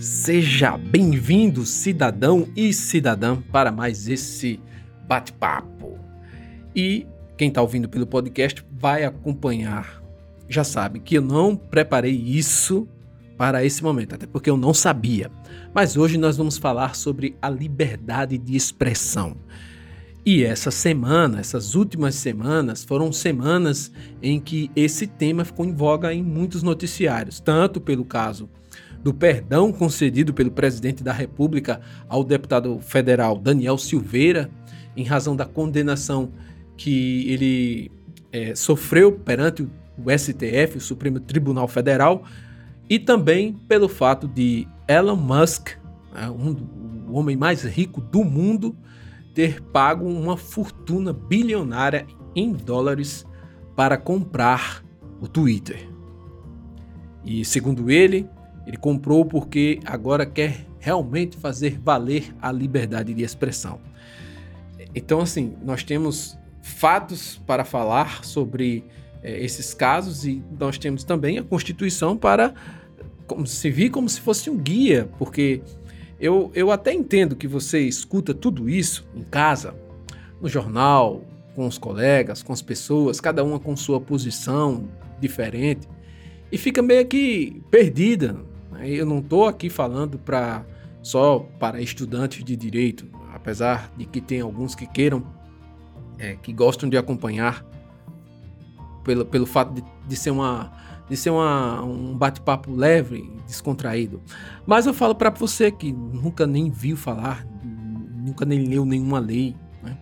Seja bem-vindo, cidadão e cidadã, para mais esse bate-papo. E quem está ouvindo pelo podcast vai acompanhar. Já sabe que eu não preparei isso para esse momento, até porque eu não sabia. Mas hoje nós vamos falar sobre a liberdade de expressão. E essa semana, essas últimas semanas, foram semanas em que esse tema ficou em voga em muitos noticiários, tanto pelo caso do perdão concedido pelo presidente da República ao deputado federal Daniel Silveira, em razão da condenação que ele é, sofreu perante o STF, o Supremo Tribunal Federal, e também pelo fato de Elon Musk, né, um, o homem mais rico do mundo, ter pago uma fortuna bilionária em dólares para comprar o Twitter. E segundo ele, ele comprou porque agora quer realmente fazer valer a liberdade de expressão. Então, assim, nós temos fatos para falar sobre é, esses casos e nós temos também a Constituição para como, se vir como se fosse um guia, porque eu, eu até entendo que você escuta tudo isso em casa, no jornal, com os colegas, com as pessoas, cada uma com sua posição diferente, e fica meio que perdida eu não estou aqui falando para só para estudantes de direito, apesar de que tem alguns que queiram, é, que gostam de acompanhar pelo, pelo fato de, de ser uma de ser uma, um bate-papo leve, descontraído. Mas eu falo para você que nunca nem viu falar, nunca nem leu nenhuma lei. Né?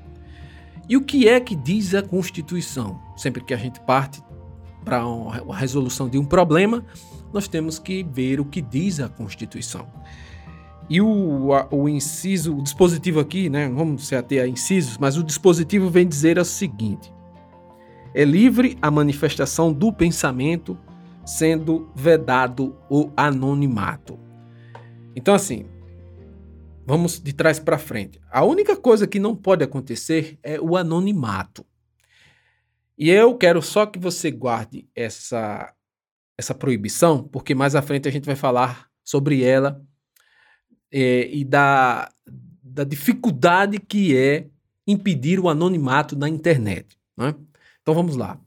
E o que é que diz a Constituição? Sempre que a gente parte para a resolução de um problema, nós temos que ver o que diz a Constituição. E o, o inciso, o dispositivo aqui, né? Vamos se ater a incisos, mas o dispositivo vem dizer o seguinte: é livre a manifestação do pensamento, sendo vedado o anonimato. Então, assim, vamos de trás para frente. A única coisa que não pode acontecer é o anonimato. E eu quero só que você guarde essa essa proibição, porque mais à frente a gente vai falar sobre ela é, e da, da dificuldade que é impedir o anonimato na internet. Né? Então vamos lá.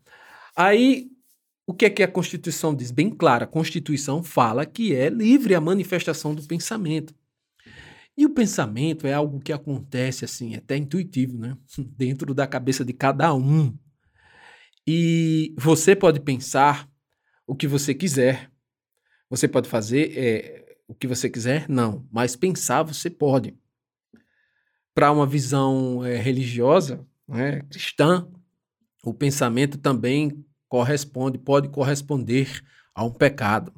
Aí, o que é que a Constituição diz? Bem clara, a Constituição fala que é livre a manifestação do pensamento. E o pensamento é algo que acontece assim, até intuitivo, né? Dentro da cabeça de cada um. E você pode pensar o que você quiser. Você pode fazer é, o que você quiser? Não. Mas pensar você pode. Para uma visão é, religiosa, né, cristã, o pensamento também corresponde, pode corresponder a um pecado.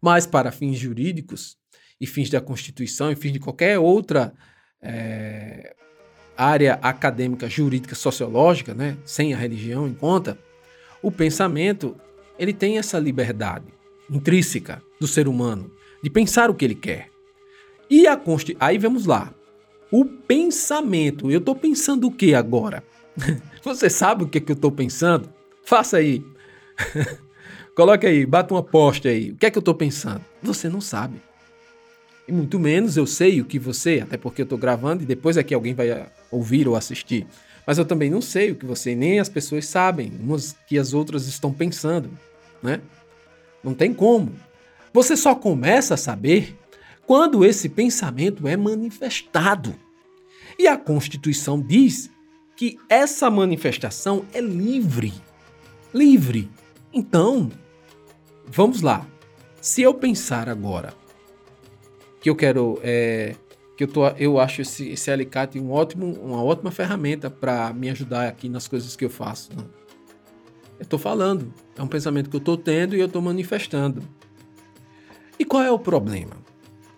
Mas para fins jurídicos e fins da Constituição e fins de qualquer outra é, área acadêmica, jurídica, sociológica, né, sem a religião em conta, o pensamento ele tem essa liberdade intrínseca do ser humano de pensar o que ele quer. E a consti... aí vamos lá. O pensamento, eu estou pensando o que agora? Você sabe o que, é que eu estou pensando? Faça aí. Coloque aí, bata uma poste aí. O que é que eu estou pensando? Você não sabe. E muito menos eu sei o que você, até porque eu estou gravando e depois é que alguém vai ouvir ou assistir. Mas eu também não sei o que você, nem as pessoas sabem, umas que as outras estão pensando né? Não tem como. Você só começa a saber quando esse pensamento é manifestado. E a Constituição diz que essa manifestação é livre. Livre. Então, vamos lá. Se eu pensar agora que eu quero. É, que eu, tô, eu acho esse, esse alicate um ótimo, uma ótima ferramenta para me ajudar aqui nas coisas que eu faço. Não? Eu estou falando. É um pensamento que eu estou tendo e eu estou manifestando. E qual é o problema?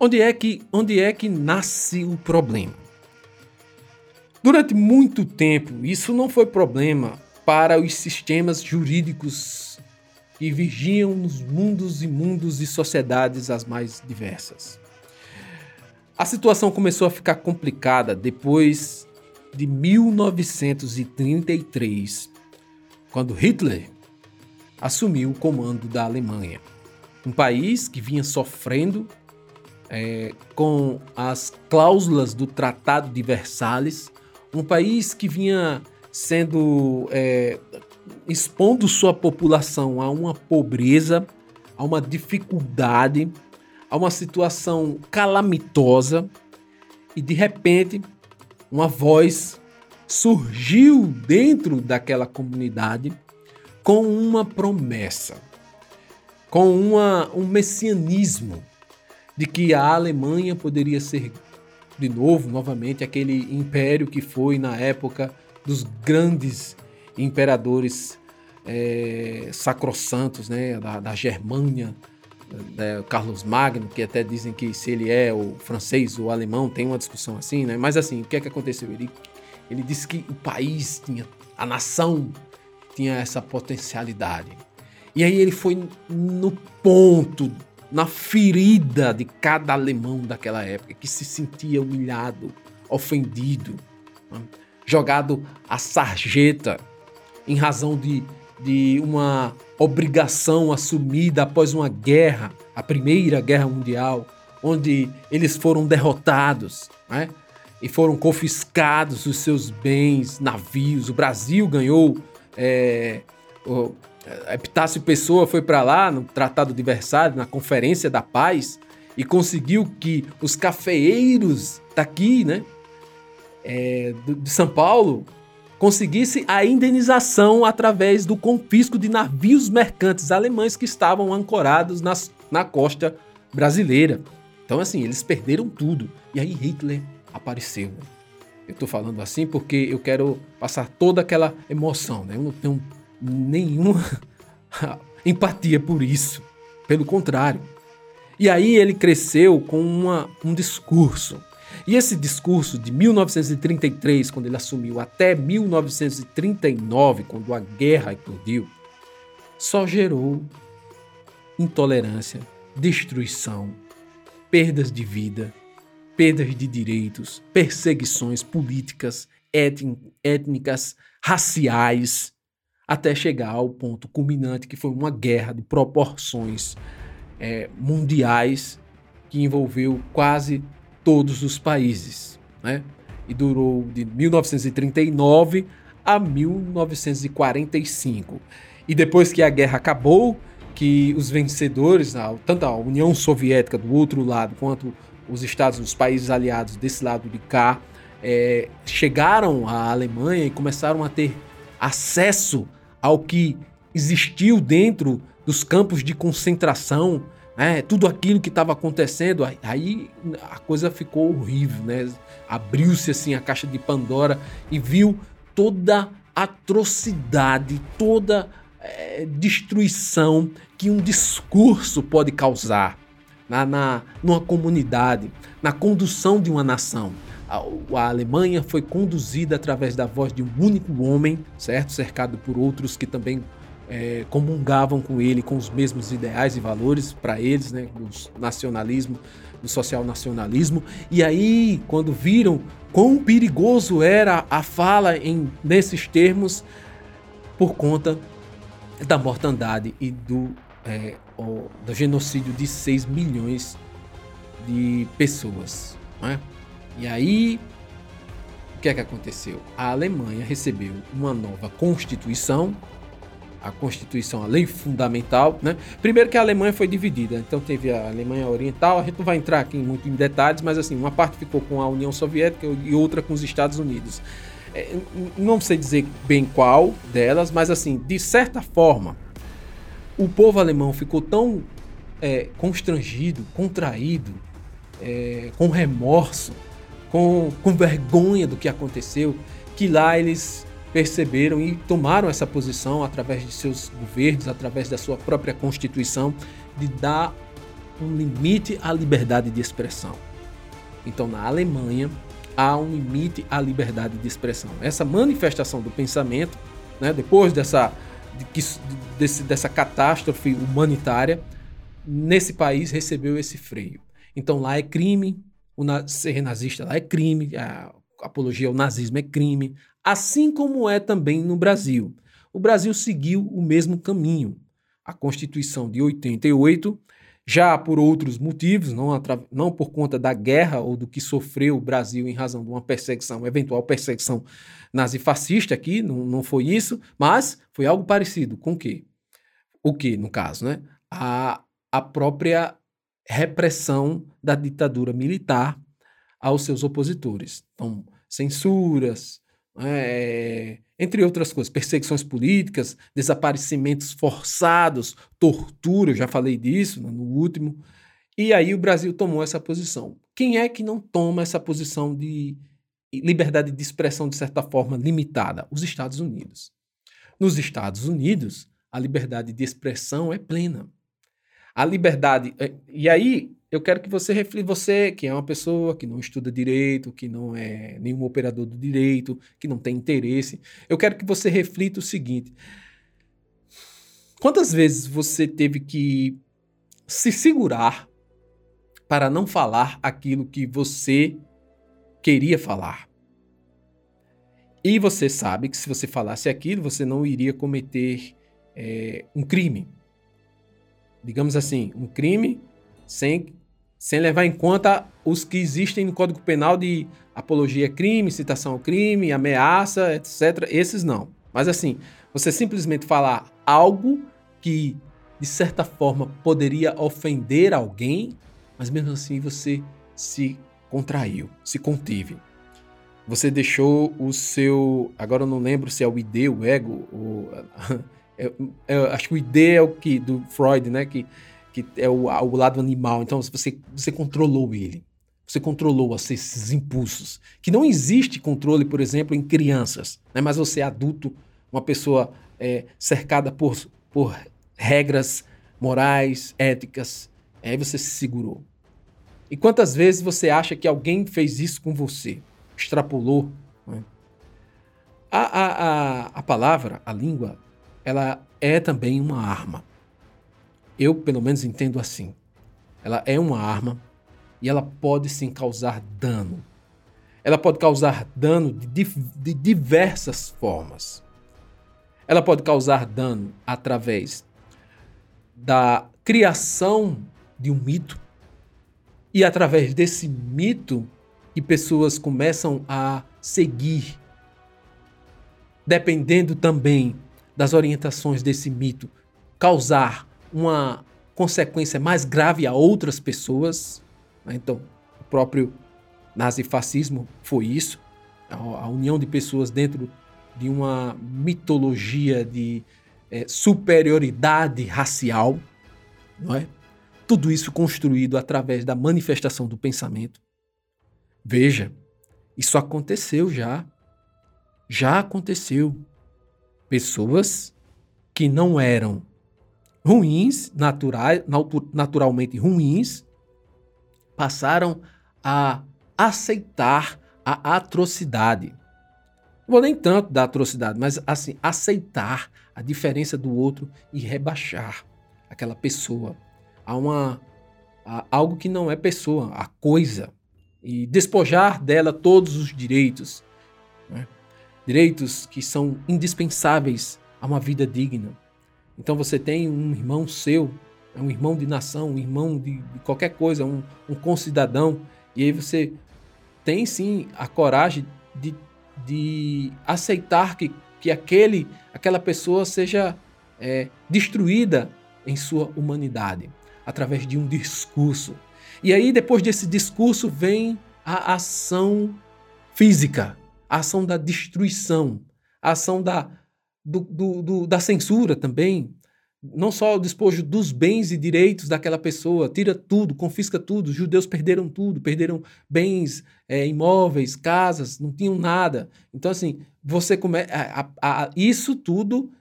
Onde é que, onde é que nasce o problema? Durante muito tempo, isso não foi problema para os sistemas jurídicos que vigiam nos mundos e mundos e sociedades as mais diversas. A situação começou a ficar complicada depois de 1933, quando Hitler assumiu o comando da Alemanha, um país que vinha sofrendo é, com as cláusulas do Tratado de Versalhes, um país que vinha sendo é, expondo sua população a uma pobreza, a uma dificuldade, a uma situação calamitosa, e de repente uma voz surgiu dentro daquela comunidade com uma promessa, com uma, um messianismo de que a Alemanha poderia ser de novo, novamente, aquele império que foi na época dos grandes imperadores é, sacrossantos né, da, da Germânia, né, Carlos Magno, que até dizem que se ele é o francês ou alemão, tem uma discussão assim, né? Mas assim, o que é que aconteceu? Ele, ele disse que o país tinha, a nação tinha essa potencialidade. E aí ele foi no ponto, na ferida de cada alemão daquela época, que se sentia humilhado, ofendido, né? jogado à sarjeta em razão de, de uma obrigação assumida após uma guerra, a Primeira Guerra Mundial, onde eles foram derrotados né? E foram confiscados os seus bens, navios. O Brasil ganhou. É, o, Epitácio Pessoa foi para lá no Tratado de Versalhes, na Conferência da Paz, e conseguiu que os cafeeiros daqui, né, é, de São Paulo, conseguisse a indenização através do confisco de navios mercantes alemães que estavam ancorados nas, na costa brasileira. Então, assim, eles perderam tudo. E aí Hitler apareceu. Eu estou falando assim porque eu quero passar toda aquela emoção. Né? Eu não tenho nenhuma empatia por isso. Pelo contrário. E aí ele cresceu com uma, um discurso e esse discurso de 1933, quando ele assumiu, até 1939, quando a guerra eclodiu, só gerou intolerância, destruição, perdas de vida, perdas de direitos, perseguições políticas, étnicas, raciais, até chegar ao ponto culminante que foi uma guerra de proporções é, mundiais que envolveu quase todos os países, né? E durou de 1939 a 1945. E depois que a guerra acabou, que os vencedores, tanto a União Soviética do outro lado quanto os Estados, os países aliados desse lado de cá, é, chegaram à Alemanha e começaram a ter acesso ao que existiu dentro dos campos de concentração né? Tudo aquilo que estava acontecendo, aí a coisa ficou horrível, né? Abriu-se assim a caixa de Pandora e viu toda atrocidade, toda é, destruição que um discurso pode causar na, na numa comunidade, na condução de uma nação. A, a Alemanha foi conduzida através da voz de um único homem, certo? Cercado por outros que também é, comungavam com ele, com os mesmos ideais e valores para eles, né, do nacionalismo, do social nacionalismo. E aí, quando viram quão perigoso era a fala em nesses termos, por conta da mortandade e do, é, o, do genocídio de 6 milhões de pessoas. Né? E aí, o que é que aconteceu? A Alemanha recebeu uma nova constituição a Constituição, a lei fundamental, né? Primeiro que a Alemanha foi dividida, então teve a Alemanha Oriental, a gente não vai entrar aqui muito em detalhes, mas assim, uma parte ficou com a União Soviética e outra com os Estados Unidos. É, não sei dizer bem qual delas, mas assim, de certa forma, o povo alemão ficou tão é, constrangido, contraído, é, com remorso, com, com vergonha do que aconteceu, que lá eles perceberam e tomaram essa posição através de seus governos, através da sua própria Constituição, de dar um limite à liberdade de expressão. Então, na Alemanha, há um limite à liberdade de expressão. Essa manifestação do pensamento, né, depois dessa, de, desse, dessa catástrofe humanitária, nesse país recebeu esse freio. Então, lá é crime, o ser nazista lá é crime, a apologia ao nazismo é crime, assim como é também no Brasil. O Brasil seguiu o mesmo caminho. A Constituição de 88 já por outros motivos, não, não por conta da guerra ou do que sofreu o Brasil em razão de uma perseguição, eventual perseguição nazifascista aqui, não, não foi isso, mas foi algo parecido com o quê? O que, no caso, né? A, a própria repressão da ditadura militar aos seus opositores. Então, censuras, é, entre outras coisas, perseguições políticas, desaparecimentos forçados, tortura, eu já falei disso no último. E aí o Brasil tomou essa posição. Quem é que não toma essa posição de liberdade de expressão, de certa forma, limitada? Os Estados Unidos. Nos Estados Unidos, a liberdade de expressão é plena. A liberdade. É, e aí, eu quero que você reflita, você que é uma pessoa que não estuda direito, que não é nenhum operador do direito, que não tem interesse, eu quero que você reflita o seguinte: quantas vezes você teve que se segurar para não falar aquilo que você queria falar? E você sabe que se você falasse aquilo, você não iria cometer é, um crime. Digamos assim, um crime sem sem levar em conta os que existem no Código Penal de apologia a crime, citação ao crime, ameaça, etc. Esses não. Mas assim, você simplesmente falar algo que de certa forma poderia ofender alguém, mas mesmo assim você se contraiu, se conteve. Você deixou o seu. Agora eu não lembro se é o ID, o ego, eu, eu acho que o ID é o que do Freud, né? Que que é o, o lado animal. Então você, você controlou ele. Você controlou esses impulsos. Que não existe controle, por exemplo, em crianças. Né? Mas você é adulto, uma pessoa é, cercada por, por regras morais, éticas. Aí você se segurou. E quantas vezes você acha que alguém fez isso com você? Extrapolou? Né? A, a, a, a palavra, a língua, ela é também uma arma. Eu, pelo menos, entendo assim. Ela é uma arma e ela pode sim causar dano. Ela pode causar dano de, de diversas formas. Ela pode causar dano através da criação de um mito e através desse mito que pessoas começam a seguir, dependendo também das orientações desse mito, causar uma consequência mais grave a outras pessoas. Né? Então, o próprio nazifascismo foi isso, a, união de pessoas dentro de uma mitologia de é, superioridade racial, não é? Tudo isso construído através da manifestação do pensamento. Veja, isso aconteceu já. Já aconteceu. Pessoas que não eram ruins, naturais, naturalmente ruins, passaram a aceitar a atrocidade. Não vou nem tanto da atrocidade, mas assim, aceitar a diferença do outro e rebaixar aquela pessoa a uma a algo que não é pessoa, a coisa, e despojar dela todos os direitos, né? direitos que são indispensáveis a uma vida digna. Então você tem um irmão seu, é um irmão de nação, um irmão de, qualquer coisa, um, um concidadão, e aí você tem sim a coragem de, de aceitar que, que aquele, aquela pessoa seja é, destruída em sua humanidade, através de um discurso. E aí, depois desse discurso, vem a ação física, a ação da destruição, a ação da, do, do, do, da censura também. Não só o despojo dos bens e direitos daquela pessoa, tira tudo, confisca tudo. Os judeus perderam tudo, perderam bens, é, imóveis, casas, não tinham nada. Então, assim, você começa. Isso tudo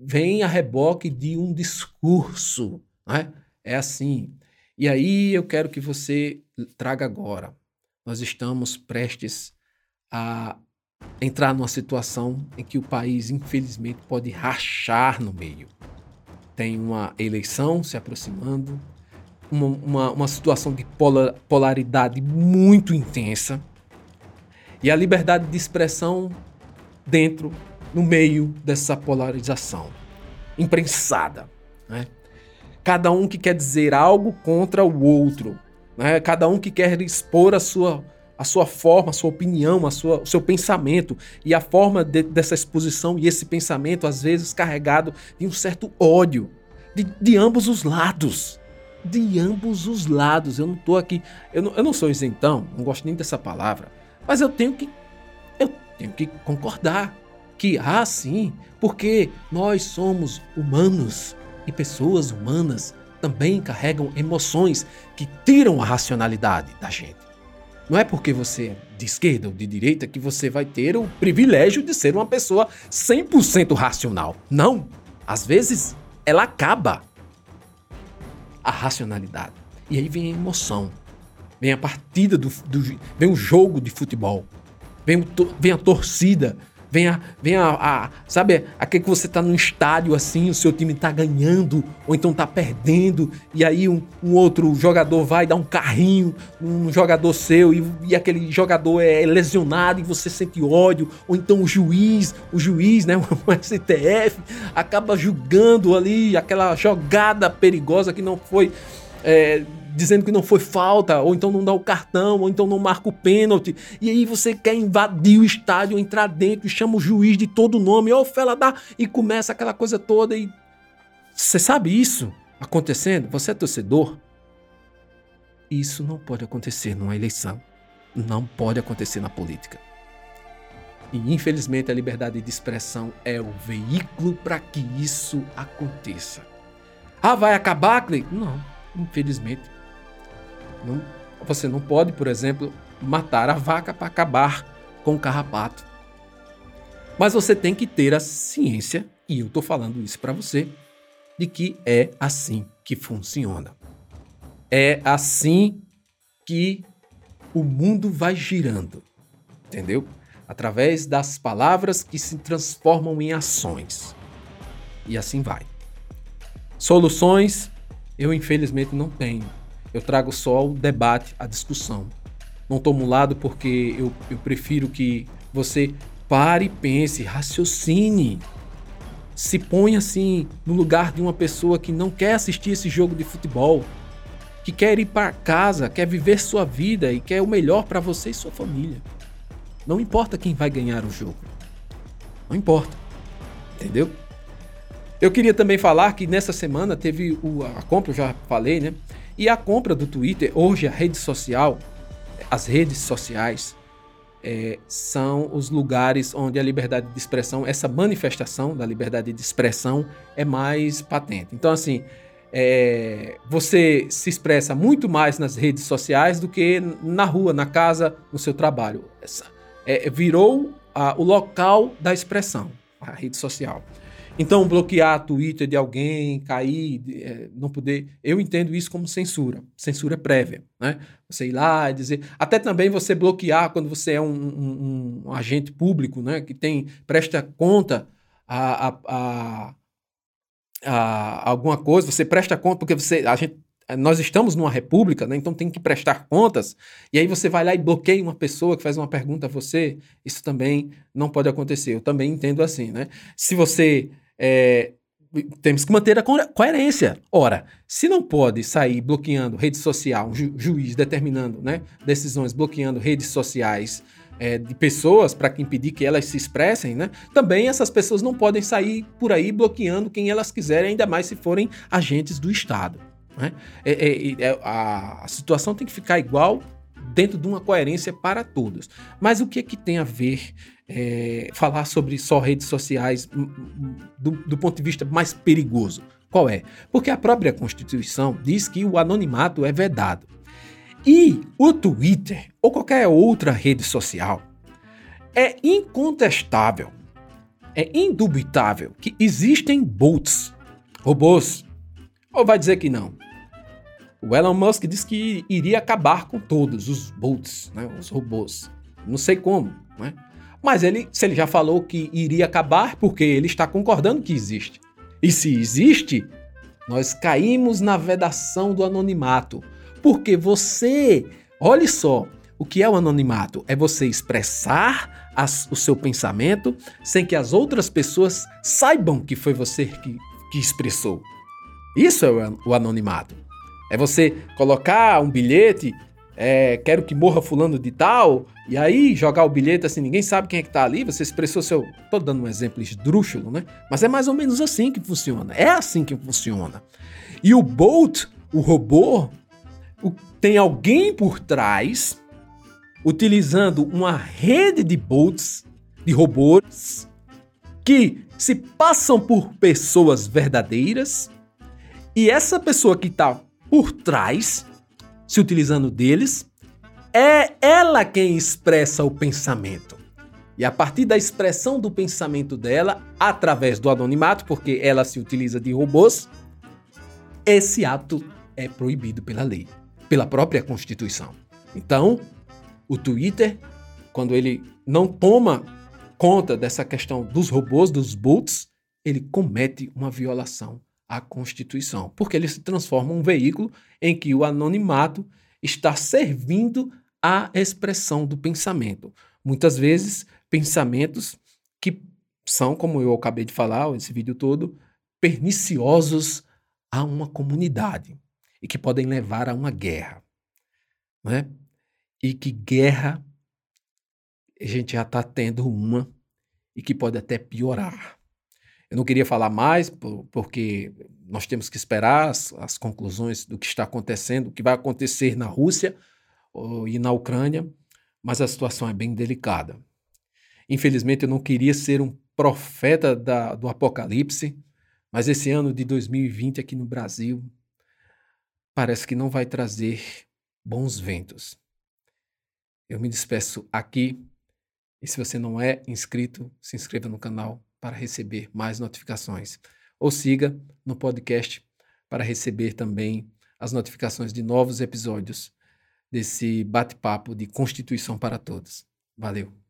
vem a reboque de um discurso. Né? É assim. E aí eu quero que você traga agora. Nós estamos prestes a entrar numa situação em que o país, infelizmente, pode rachar no meio. Tem uma eleição se aproximando, uma, uma, uma situação de polar, polaridade muito intensa e a liberdade de expressão dentro, no meio dessa polarização, imprensada. Né? cada um que quer dizer algo contra o outro, né? cada um que quer expor a sua, a sua forma, a sua opinião, a sua, o seu pensamento e a forma de, dessa exposição e esse pensamento, às vezes carregado de um certo ódio de, de ambos os lados. De ambos os lados. Eu não tô aqui. Eu não, eu não sou isentão, não gosto nem dessa palavra. Mas eu tenho que. Eu tenho que concordar que, ah, sim, porque nós somos humanos e pessoas humanas também carregam emoções que tiram a racionalidade da gente. Não é porque você é de esquerda ou de direita que você vai ter o privilégio de ser uma pessoa 100% racional. Não. Às vezes ela acaba a racionalidade. E aí vem a emoção. Vem a partida do, do vem o jogo de futebol. Vem, vem a torcida, Vem a, vem a, a sabe, aquele que você tá num estádio assim, o seu time tá ganhando, ou então tá perdendo, e aí um, um outro jogador vai dar um carrinho, um jogador seu, e, e, aquele jogador é lesionado e você sente ódio, ou então o juiz, o juiz, né, o STF, acaba julgando ali aquela jogada perigosa que não foi. É, dizendo que não foi falta, ou então não dá o cartão, ou então não marca o pênalti. E aí você quer invadir o estádio, entrar dentro, chama o juiz de todo nome, oh, fela dá, e começa aquela coisa toda. E você sabe isso acontecendo? Você é torcedor? Isso não pode acontecer numa eleição. Não pode acontecer na política. E infelizmente a liberdade de expressão é o veículo para que isso aconteça. Ah, vai acabar, Clay? Não, infelizmente. Não, você não pode, por exemplo, matar a vaca para acabar com o carrapato. Mas você tem que ter a ciência, e eu estou falando isso para você, de que é assim que funciona. É assim que o mundo vai girando, entendeu? Através das palavras que se transformam em ações. E assim vai. Soluções eu infelizmente não tenho. Eu trago só o debate, a discussão. Não tomo lado porque eu, eu prefiro que você pare, pense, raciocine. Se ponha assim no lugar de uma pessoa que não quer assistir esse jogo de futebol, que quer ir para casa, quer viver sua vida e quer o melhor para você e sua família. Não importa quem vai ganhar o jogo. Não importa. Entendeu? Eu queria também falar que nessa semana teve o, a compra, eu já falei, né? E a compra do Twitter, hoje a rede social, as redes sociais, é, são os lugares onde a liberdade de expressão, essa manifestação da liberdade de expressão é mais patente. Então, assim, é, você se expressa muito mais nas redes sociais do que na rua, na casa, no seu trabalho. Essa, é, virou a, o local da expressão, a rede social. Então, bloquear Twitter de alguém, cair, é, não poder. Eu entendo isso como censura, censura prévia. Né? Você ir lá e dizer. Até também você bloquear quando você é um, um, um agente público, né? Que tem. presta conta a, a, a, a, alguma coisa, você presta conta, porque você. A gente, nós estamos numa república, né? então tem que prestar contas, e aí você vai lá e bloqueia uma pessoa que faz uma pergunta a você, isso também não pode acontecer. Eu também entendo assim, né? Se você é, temos que manter a coerência. Ora, se não pode sair bloqueando rede social, um ju juiz determinando né, decisões, bloqueando redes sociais é, de pessoas para impedir que elas se expressem, né, também essas pessoas não podem sair por aí bloqueando quem elas quiserem, ainda mais se forem agentes do Estado. Né? É, é, é a, situação tem que ficar igual dentro de uma coerência para todos. Mas o que é que tem a ver é, falar sobre só redes sociais hum, hum, do, do ponto de vista mais perigoso? Qual é? Porque a própria Constituição diz que o anonimato é vedado. E o Twitter ou qualquer outra rede social é incontestável, é indubitável que existem bots, robôs. Ou vai dizer que não? O Elon Musk disse que iria acabar com todos os bots, né, os robôs. Não sei como, né? Mas ele, se ele já falou que iria acabar, porque ele está concordando que existe. E se existe, nós caímos na vedação do anonimato. Porque você, olhe só, o que é o anonimato? É você expressar as, o seu pensamento sem que as outras pessoas saibam que foi você que, que expressou. Isso é o anonimato. É você colocar um bilhete, é, quero que morra fulano de tal, e aí jogar o bilhete assim, ninguém sabe quem é que tá ali, você expressou seu... Tô dando um exemplo esdrúxulo, né? Mas é mais ou menos assim que funciona. É assim que funciona. E o Bolt, o robô, o, tem alguém por trás utilizando uma rede de bots, de robôs, que se passam por pessoas verdadeiras, e essa pessoa que está por trás, se utilizando deles, é ela quem expressa o pensamento. E a partir da expressão do pensamento dela, através do anonimato, porque ela se utiliza de robôs, esse ato é proibido pela lei, pela própria Constituição. Então, o Twitter, quando ele não toma conta dessa questão dos robôs, dos bots, ele comete uma violação à Constituição, porque ele se transforma um veículo em que o anonimato está servindo à expressão do pensamento. Muitas vezes, pensamentos que são, como eu acabei de falar, esse vídeo todo, perniciosos a uma comunidade e que podem levar a uma guerra. Né? E que guerra a gente já está tendo uma e que pode até piorar. Eu não queria falar mais, porque nós temos que esperar as, as conclusões do que está acontecendo, o que vai acontecer na Rússia e na Ucrânia, mas a situação é bem delicada. Infelizmente, eu não queria ser um profeta da, do apocalipse, mas esse ano de 2020 aqui no Brasil parece que não vai trazer bons ventos. Eu me despeço aqui e se você não é inscrito, se inscreva no canal para receber mais notificações. Ou siga no podcast para receber também as notificações de novos episódios desse bate-papo de Constituição para Todos. Valeu!